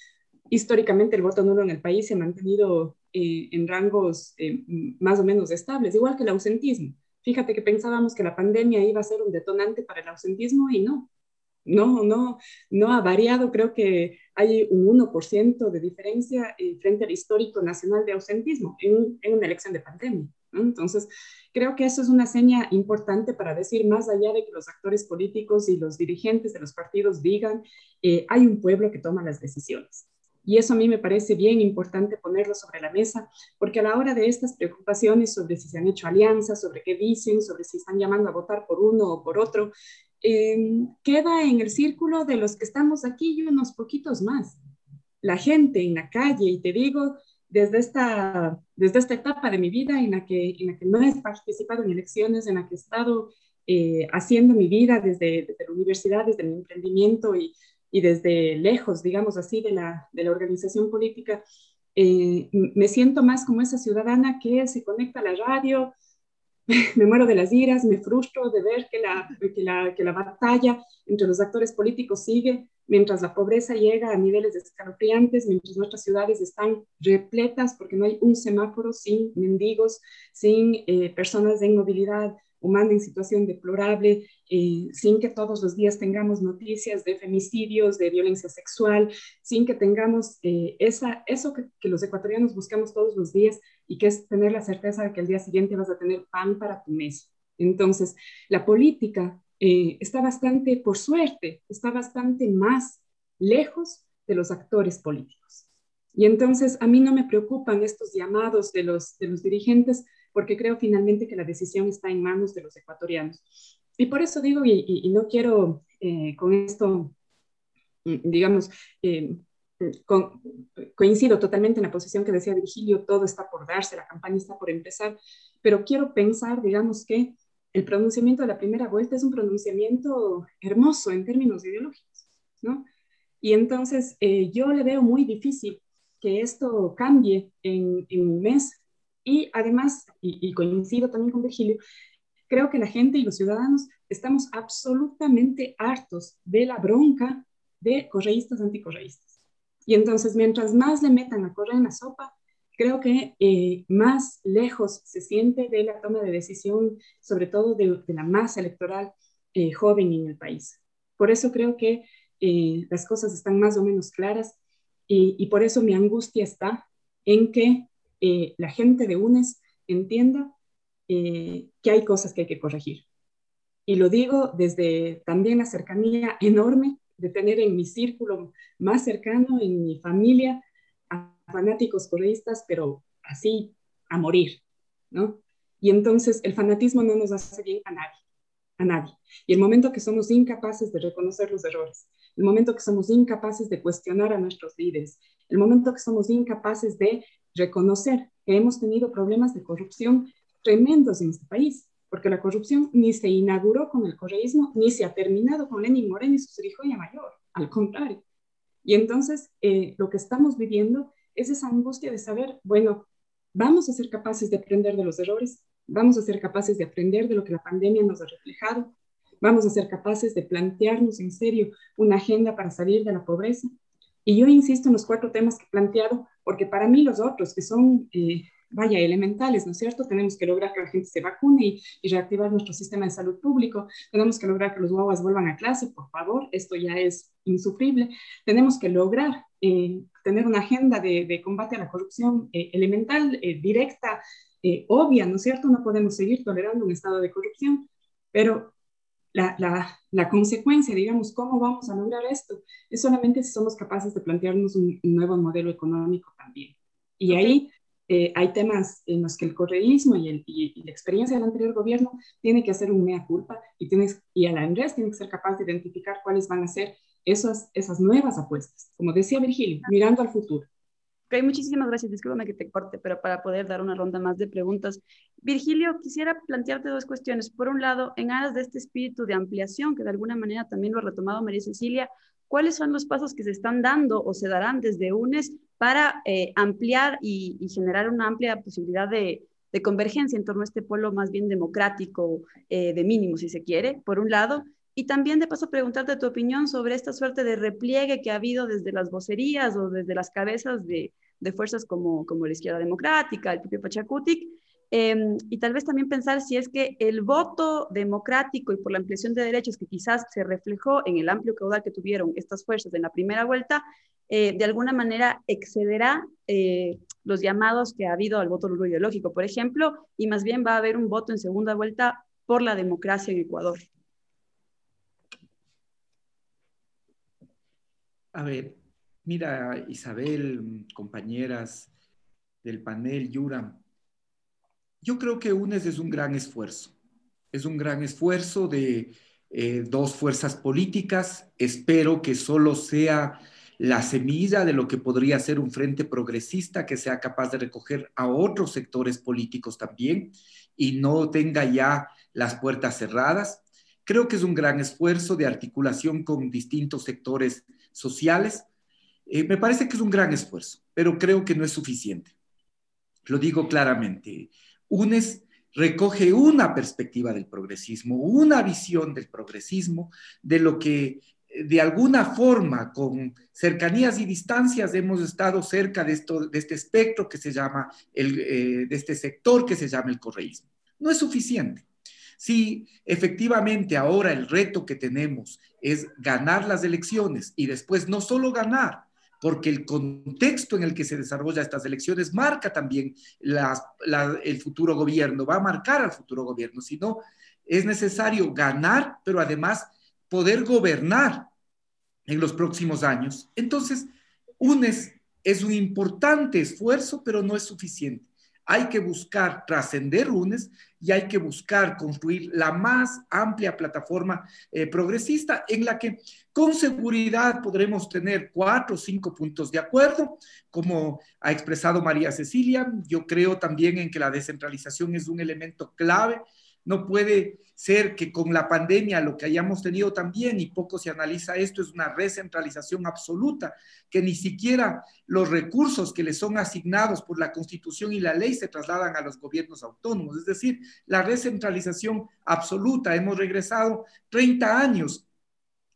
Históricamente el voto nulo en el país se ha mantenido eh, en rangos eh, más o menos estables, igual que el ausentismo. Fíjate que pensábamos que la pandemia iba a ser un detonante para el ausentismo y no. No, no, no ha variado. Creo que hay un 1% de diferencia frente al histórico nacional de ausentismo en, en una elección de pandemia. Entonces, creo que eso es una seña importante para decir, más allá de que los actores políticos y los dirigentes de los partidos digan, eh, hay un pueblo que toma las decisiones. Y eso a mí me parece bien importante ponerlo sobre la mesa, porque a la hora de estas preocupaciones sobre si se han hecho alianzas, sobre qué dicen, sobre si están llamando a votar por uno o por otro, em, queda en el círculo de los que estamos aquí y unos poquitos más. La gente en la calle, y te digo, desde esta, desde esta etapa de mi vida en la, que, en la que no he participado en elecciones, en la que he estado eh, haciendo mi vida desde, desde, la universidad, desde mi emprendimiento y, y, desde lejos, digamos así, de la, de la organización política, eh, me siento más como esa ciudadana que se conecta a la radio, me muero de las iras, me frustro de ver que la, que la, que la batalla entre los actores políticos sigue, mientras la pobreza llega a niveles escalofriantes, mientras nuestras ciudades están repletas porque no hay un semáforo sin mendigos, sin eh, personas de movilidad humana en situación deplorable, eh, sin que todos los días tengamos noticias de femicidios, de violencia sexual, sin que tengamos eh, esa, eso que, que, los ecuatorianos buscamos todos los días y que es tener la certeza de que al día siguiente vas a tener pan para tu mesa. Entonces, la política eh, está bastante, por suerte, está bastante más lejos de los actores políticos. Y entonces a mí no me preocupan estos llamados de los, de los dirigentes porque creo finalmente que la decisión está en manos de los ecuatorianos. Y por eso digo, y, no quiero eh, con esto, mm, digamos, eh, coincido totalmente en la posición que decía Virgilio, todo está por darse, la campaña está por empezar, pero quiero pensar, digamos, que el pronunciamiento de la primera vuelta es un pronunciamiento hermoso en términos ideológicos, ¿no? Y entonces eh, yo le veo muy difícil que esto cambie en, un mes y además, y, coincido también con Virgilio, creo que la gente y los ciudadanos estamos absolutamente hartos de la bronca de correístas anticorreístas. Y entonces, mientras más le metan a correr en la sopa, creo que eh, más lejos se siente de la toma de decisión, sobre todo de, la masa electoral eh, joven en el país. Por eso creo que eh, las cosas están más o menos claras y, por eso mi angustia está en que la gente de UNES entienda que hay cosas que hay que corregir. Y lo digo desde también la cercanía enorme de tener en mi círculo más cercano, en mi familia, fanáticos correístas, pero así a morir, ¿no? Y entonces el fanatismo no nos hace bien a nadie, a nadie. Y el momento que somos incapaces de reconocer los errores, el momento que somos incapaces de cuestionar a nuestros líderes, el momento que somos incapaces de reconocer que hemos tenido problemas de corrupción tremendos en este país, porque la corrupción ni se inauguró con el correísmo, ni se ha terminado con Lenin Moreno y su hijo mayor, al contrario. Y entonces eh, lo que estamos viviendo es esa angustia de saber, bueno, vamos a ser capaces de aprender de los errores, vamos a ser capaces de aprender de lo que la pandemia nos ha reflejado, vamos a ser capaces de plantearnos en serio una agenda para salir de la pobreza. Y yo insisto en los cuatro temas que he planteado, porque para mí los otros, que son eh, vaya, elementales, ¿no es cierto? Tenemos que lograr que la gente se vacune y, reactivar nuestro sistema de salud público. Tenemos que lograr que los guaguas vuelvan a clase, por favor, esto ya es insufrible. Tenemos que lograr eh, tener una agenda de, combate a la corrupción eh, elemental, eh, directa, obvia, ¿no es cierto? No podemos seguir tolerando un estado de corrupción, pero la, la, consecuencia, digamos, cómo vamos a lograr esto, es solamente si somos capaces de plantearnos un, nuevo modelo económico también. Y ahí eh, hay temas en los que el correísmo y, y, la experiencia del anterior gobierno tiene que hacer un mea culpa y, tienes, y el Andrés tiene que ser capaz de identificar cuáles van a ser esas, esas nuevas apuestas. Como decía Virgilio, mirando al futuro. Ok, muchísimas gracias. Discúlpame que te corte, pero para poder dar una ronda más de preguntas. Virgilio, quisiera plantearte dos cuestiones. Por un lado, en aras de este espíritu de ampliación, que de alguna manera también lo ha retomado María Cecilia, ¿cuáles son los pasos que se están dando o se darán desde UNES para eh, ampliar y, generar una amplia posibilidad de, convergencia en torno a este polo más bien democrático, eh, de mínimo, si se quiere, por un lado, y también de paso preguntarte tu opinión sobre esta suerte de repliegue que ha habido desde las vocerías o desde las cabezas de, de fuerzas como, como la izquierda democrática, el propio Pachacutic, em, y tal vez también pensar si es que el voto democrático y por la ampliación de derechos que quizás se reflejó en el amplio caudal que tuvieron estas fuerzas en la primera vuelta, eh, de alguna manera excederá eh, los llamados que ha habido al voto ideológico, por ejemplo, y más bien va a haber un voto en segunda vuelta por la democracia en Ecuador. A ver, mira, Isabel, compañeras del panel, Yura, yo creo que UNES es un gran esfuerzo. Es un gran esfuerzo de eh, dos fuerzas políticas. Espero que solo sea la semilla de lo que podría ser un frente progresista que sea capaz de recoger a otros sectores políticos también y no tenga ya las puertas cerradas. Creo que es un gran esfuerzo de articulación con distintos sectores sociales. Eh, me parece que es un gran esfuerzo, pero creo que no es suficiente. Lo digo claramente. UNES recoge una perspectiva del progresismo, una visión del progresismo, de lo que eh, de alguna forma, con cercanías y distancias, hemos estado cerca de, esto, de este espectro que se llama, el, eh, de este sector que se llama el correísmo. No es suficiente. Si efectivamente ahora el reto que tenemos es ganar las elecciones y después no solo ganar, porque el contexto en el que se desarrolla estas elecciones marca también el futuro gobierno, va a marcar al futuro gobierno, sino es necesario ganar, pero además poder gobernar en los próximos años. Entonces, UNES es un importante esfuerzo, pero no es suficiente hay que buscar trascender lunes y hay que buscar construir la más amplia plataforma eh, progresista en la que con seguridad podremos tener cuatro o cinco puntos de acuerdo, como ha expresado María Cecilia. Yo creo también en que la descentralización es un elemento clave no puede ser que con la pandemia lo que hayamos tenido también, y poco se analiza esto, es una recentralización absoluta, que ni siquiera los recursos que le son asignados por la Constitución y la ley se trasladan a los gobiernos autónomos. Es decir, la recentralización absoluta. Hemos regresado 30 años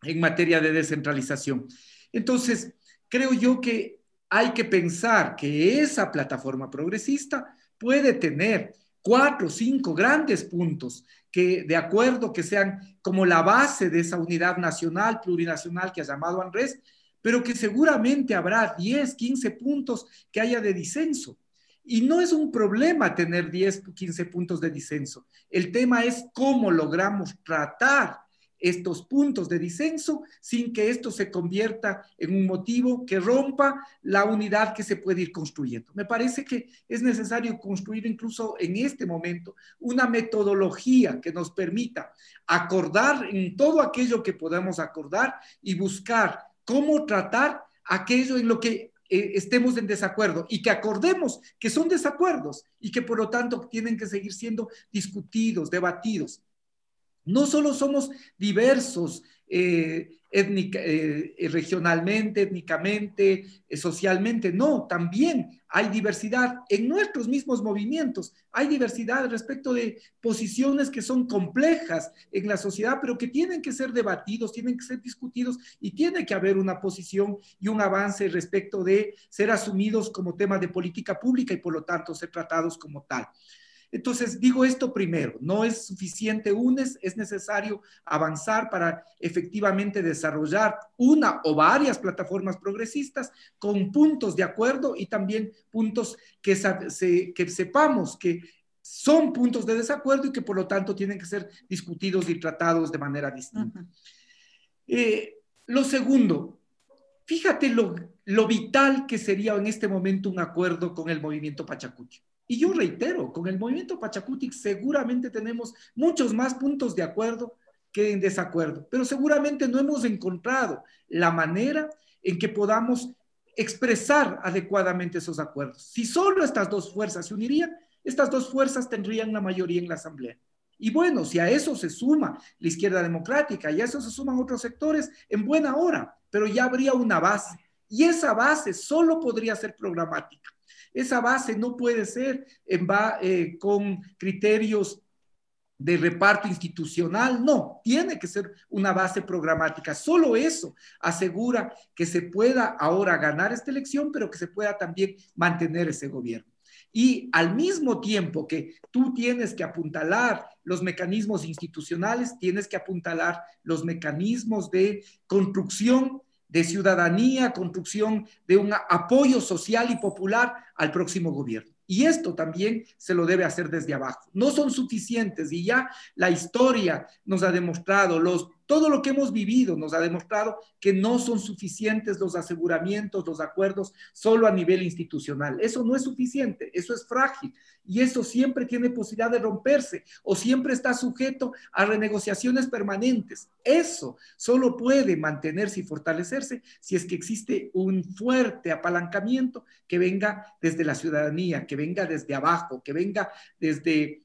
en materia de descentralización. Entonces, creo yo que hay que pensar que esa plataforma progresista puede tener cuatro, cinco grandes puntos que de acuerdo que sean como la base de esa unidad nacional, plurinacional que ha llamado Andrés, pero que seguramente habrá 10, 15 puntos que haya de disenso. Y no es un problema tener 10, 15 puntos de disenso. El tema es cómo logramos tratar estos puntos de disenso sin que esto se convierta en un motivo que rompa la unidad que se puede ir construyendo. Me parece que es necesario construir incluso en este momento una metodología que nos permita acordar en todo aquello que podamos acordar y buscar cómo tratar aquello en lo que eh, estemos en desacuerdo y que acordemos que son desacuerdos y que por lo tanto tienen que seguir siendo discutidos, debatidos. No solo somos diversos eh, eh, regionalmente, étnicamente, eh, socialmente, no, también hay diversidad en nuestros mismos movimientos, hay diversidad respecto de posiciones que son complejas en la sociedad, pero que tienen que ser debatidos, tienen que ser discutidos y tiene que haber una posición y un avance respecto de ser asumidos como tema de política pública y por lo tanto ser tratados como tal. Entonces, digo esto primero, no es suficiente UNES, es necesario avanzar para efectivamente desarrollar una o varias plataformas progresistas con puntos de acuerdo y también puntos que, que sepamos que son puntos de desacuerdo y que por lo tanto tienen que ser discutidos y tratados de manera distinta. Eh, lo segundo, fíjate lo, lo vital que sería en este momento un acuerdo con el movimiento Pachacuti. Y yo reitero, con el movimiento Pachacutic seguramente tenemos muchos más puntos de acuerdo que en desacuerdo, pero seguramente no hemos encontrado la manera en que podamos expresar adecuadamente esos acuerdos. Si solo estas dos fuerzas se unirían, estas dos fuerzas tendrían la mayoría en la Asamblea. Y bueno, si a eso se suma la izquierda democrática y a eso se suman otros sectores, en buena hora, pero ya habría una base. Y esa base solo podría ser programática. Esa base no puede ser eh, con criterios de reparto institucional, no, tiene que ser una base programática. Solo eso asegura que se pueda ahora ganar esta elección, pero que se pueda también mantener ese gobierno. Y al mismo tiempo que tú tienes que apuntalar los mecanismos institucionales, tienes que apuntalar los mecanismos de construcción de ciudadanía, construcción de un apoyo social y popular al próximo gobierno. Y esto también se lo debe hacer desde abajo. No son suficientes y ya la historia nos ha demostrado, los todo lo que hemos vivido nos ha demostrado que no son suficientes los aseguramientos, los acuerdos solo a nivel institucional. Eso no es suficiente, eso es frágil y eso siempre tiene posibilidad de romperse o siempre está sujeto a renegociaciones permanentes. Eso solo puede mantenerse y fortalecerse si es que existe un fuerte apalancamiento que venga desde la ciudadanía, que venga desde abajo, que venga desde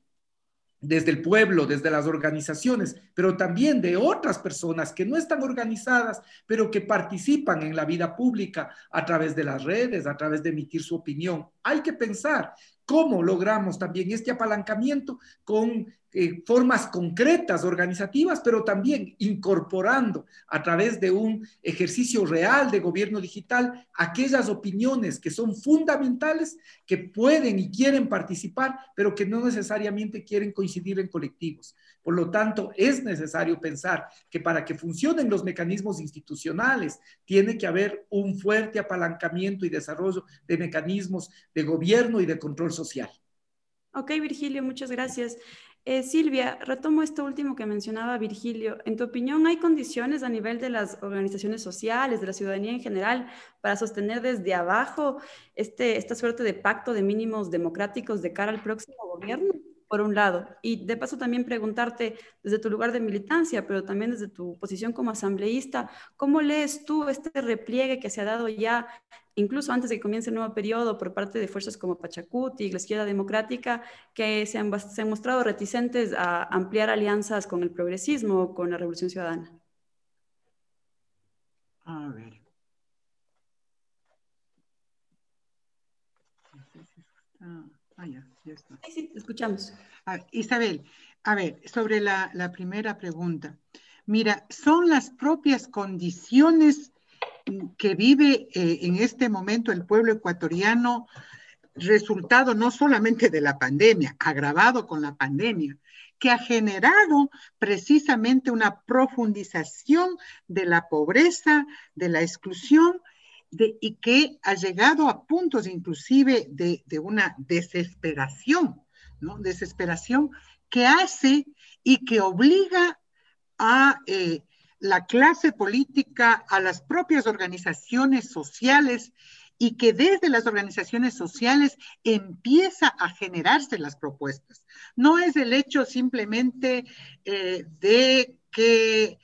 desde el pueblo, desde las organizaciones, pero también de otras personas que no están organizadas, pero que participan en la vida pública a través de las redes, a través de emitir su opinión. Hay que pensar cómo logramos también este apalancamiento con eh, formas concretas, organizativas, pero también incorporando a través de un ejercicio real de gobierno digital aquellas opiniones que son fundamentales, que pueden y quieren participar, pero que no necesariamente quieren coincidir en colectivos. Por lo tanto, es necesario pensar que para que funcionen los mecanismos institucionales, tiene que haber un fuerte apalancamiento y desarrollo de mecanismos de gobierno y de control social. Ok, Virgilio, muchas gracias. Eh, Silvia, retomo esto último que mencionaba Virgilio. En tu opinión, ¿hay condiciones a nivel de las organizaciones sociales, de la ciudadanía en general, para sostener desde abajo este, esta suerte de pacto de mínimos democráticos de cara al próximo gobierno? Por un lado. Y de paso también preguntarte desde tu lugar de militancia, pero también desde tu posición como asambleísta, ¿cómo lees tú este repliegue que se ha dado ya, incluso antes de que comience el nuevo periodo, por parte de fuerzas como Pachacuti y la izquierda democrática, que se han, mostrado reticentes a ampliar alianzas con el progresismo, con la revolución ciudadana? A ver. Ah, ya, sí, escuchamos. Isabel, a ver, sobre la, primera pregunta. Mira, son las propias condiciones que vive eh, en este momento el pueblo ecuatoriano, resultado no solamente de la pandemia, agravado con la pandemia, que ha generado precisamente una profundización de la pobreza, de la exclusión y que ha llegado a puntos inclusive de, una desesperación, ¿no? Desesperación que hace y que obliga a eh, la clase política, a las propias organizaciones sociales y que desde las organizaciones sociales empieza a generarse las propuestas. No es el hecho simplemente eh, de que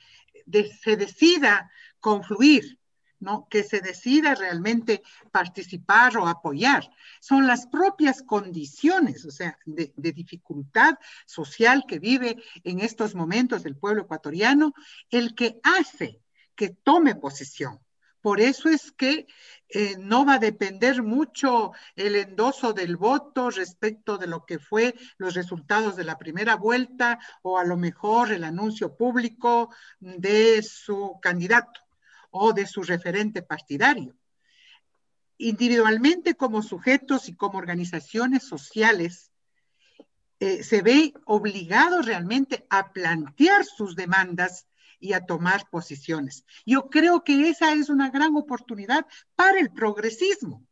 se decida confluir ¿no? que se decida realmente participar o apoyar. Son las propias condiciones, o sea, de, dificultad social que vive en estos momentos el pueblo ecuatoriano, el que hace que tome posesión. Por eso es que eh, no va a depender mucho el endoso del voto respecto de lo que fue los resultados de la primera vuelta o a lo mejor el anuncio público de su candidato o de su referente partidario. Individualmente como sujetos y como organizaciones sociales, eh, se ve obligado realmente a plantear sus demandas y a tomar posiciones. Yo creo que esa es una gran oportunidad para el progresismo.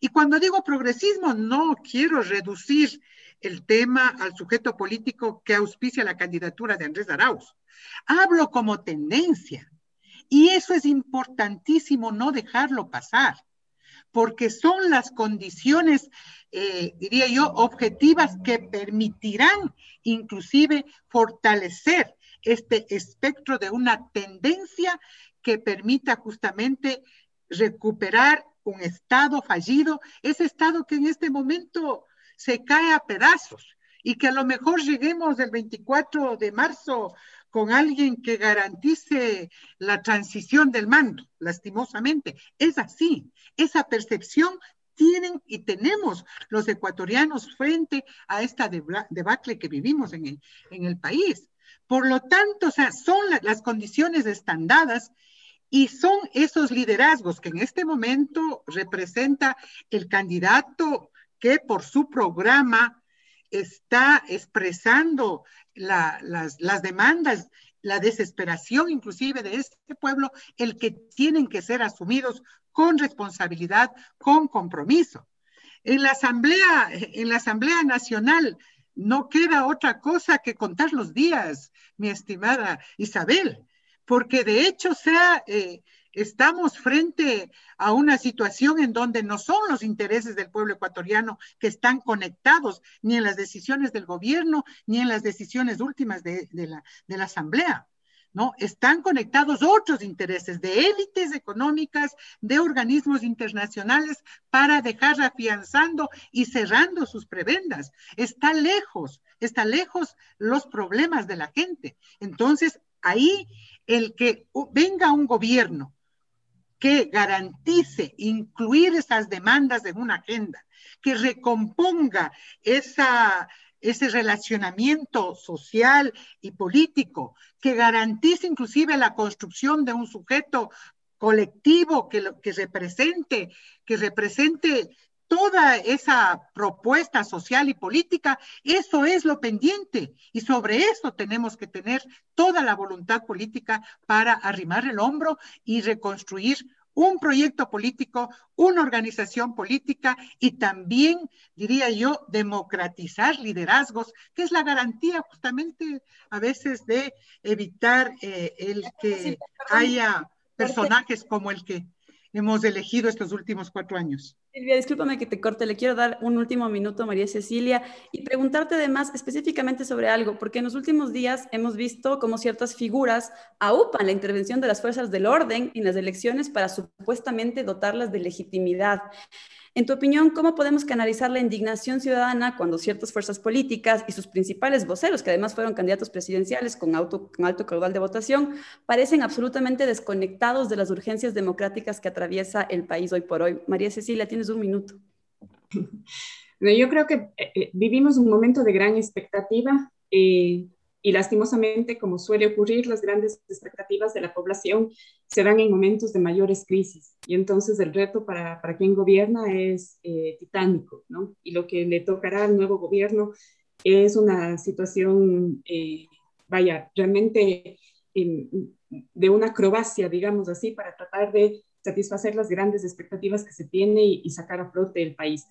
Y cuando digo progresismo, no quiero reducir el tema al sujeto político que auspicia la candidatura de Andrés Arauz. Hablo como tendencia. Y eso es importantísimo no dejarlo pasar, porque son las condiciones, eh, diría yo, objetivas que permitirán inclusive fortalecer este espectro de una tendencia que permita justamente recuperar un estado fallido, ese estado que en este momento se cae a pedazos y que a lo mejor lleguemos el 24 de marzo con alguien que garantice la transición del mando, lastimosamente. Es así. Esa percepción tienen y tenemos los ecuatorianos frente a esta debacle que vivimos en el, país. Por lo tanto, o sea, son las condiciones estandadas y son esos liderazgos que en este momento representa el candidato que por su programa está expresando las, demandas, la desesperación inclusive de este pueblo, el que tienen que ser asumidos con responsabilidad, con compromiso. En la Asamblea, en la Asamblea Nacional no queda otra cosa que contar los días, mi estimada Isabel, porque de hecho sea, eh, estamos frente a una situación en donde no son los intereses del pueblo ecuatoriano que están conectados ni en las decisiones del gobierno ni en las decisiones últimas de, la, de la Asamblea. ¿no? Están conectados otros intereses de élites económicas, de organismos internacionales para dejar afianzando y cerrando sus prebendas. Está lejos, está lejos los problemas de la gente. Entonces, ahí el que venga un gobierno que garantice incluir esas demandas en una agenda, que recomponga esa, ese relacionamiento social y político, que garantice inclusive la construcción de un sujeto colectivo que, que represente, que represente toda esa propuesta social y política, eso es lo pendiente. Y sobre eso tenemos que tener toda la voluntad política para arrimar el hombro y reconstruir un proyecto político, una organización política y también, diría yo, democratizar liderazgos, que es la garantía justamente a veces de evitar eh, el que haya personajes como el que hemos elegido estos últimos cuatro años. Silvia, discúlpame que te corte, le quiero dar un último minuto María Cecilia y preguntarte además específicamente sobre algo, porque en los últimos días hemos visto cómo ciertas figuras aupan la intervención de las fuerzas del orden en las elecciones para supuestamente dotarlas de legitimidad. En tu opinión, ¿cómo podemos canalizar la indignación ciudadana cuando ciertas fuerzas políticas y sus principales voceros, que además fueron candidatos presidenciales con, alto caudal de votación, parecen absolutamente desconectados de las urgencias democráticas que atraviesa el país hoy por hoy? María Cecilia, tienes un minuto. Yo creo que eh, eh, vivimos un momento de gran expectativa. Eh, y lastimosamente, como suele ocurrir, las grandes expectativas de la población se dan en momentos de mayores crisis. Y entonces el reto para, para quien gobierna es eh, titánico, ¿no? Y lo que le tocará al nuevo gobierno es una situación, eh, vaya, realmente de una acrobacia, digamos así, para tratar de satisfacer las grandes expectativas que se tiene y, sacar a flote el país.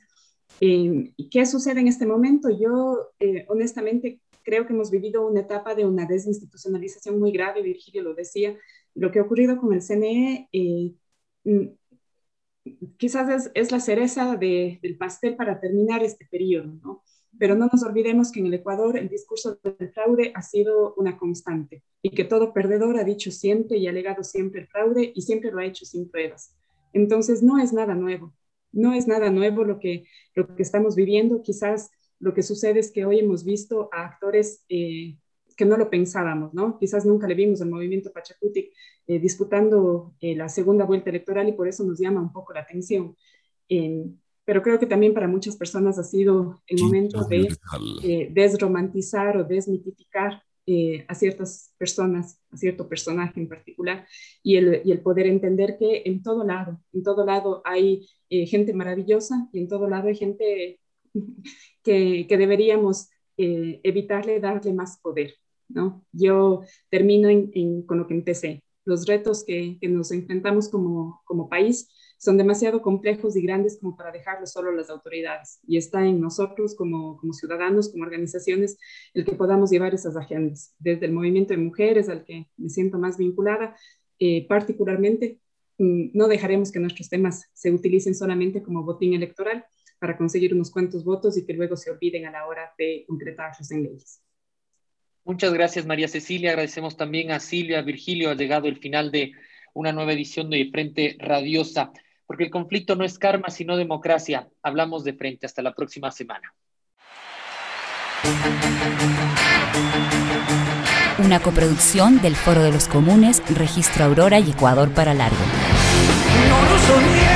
Eh, ¿Qué sucede en este momento? Yo, honestamente, creo que hemos vivido una etapa de una desinstitucionalización muy grave, Virgilio lo decía. Lo que ha ocurrido con el CNE eh, mm, quizás es, la cereza del pastel para terminar este periodo, ¿no? Pero no nos olvidemos que en el Ecuador el discurso del fraude ha sido una constante y que todo perdedor ha dicho siempre y ha alegado siempre el fraude y siempre lo ha hecho sin pruebas. Entonces no es nada nuevo, no es nada nuevo lo que, lo que estamos viviendo. Quizás lo que sucede es que hoy hemos visto a actores eh, que no lo pensábamos, ¿no? Quizás nunca le vimos al movimiento Pachacutic eh, disputando eh, la segunda vuelta electoral y por eso nos llama un poco la atención. pero creo que también para muchas personas ha sido el momento de desromantizar o desmitificar a ciertas personas, a cierto personaje en particular, y el, y el, poder entender que en todo lado, en todo lado hay gente maravillosa y en todo lado hay gente que, deberíamos eh, evitarle darle más poder. ¿no? Yo termino con lo que empecé. Los retos que, nos enfrentamos como, como país son demasiado complejos y grandes como para dejarlo solo a las autoridades. Y está en nosotros como, como, ciudadanos, como organizaciones, el que podamos llevar esas agendas. Desde el movimiento de mujeres, al que me siento más vinculada, eh, particularmente, mm, no dejaremos que nuestros temas se utilicen solamente como botín electoral, para conseguir unos cuantos votos y que luego se olviden a la hora de concretarlos en leyes. Muchas gracias, María Cecilia. Agradecemos también a Silvia, Virgilio. Ha llegado el final de una nueva edición de Frente Radiosa, porque el conflicto no es karma, sino democracia. Hablamos de frente. Hasta la próxima semana. Una coproducción del Foro de los Comunes, Registro Aurora y Ecuador para Largo. No lo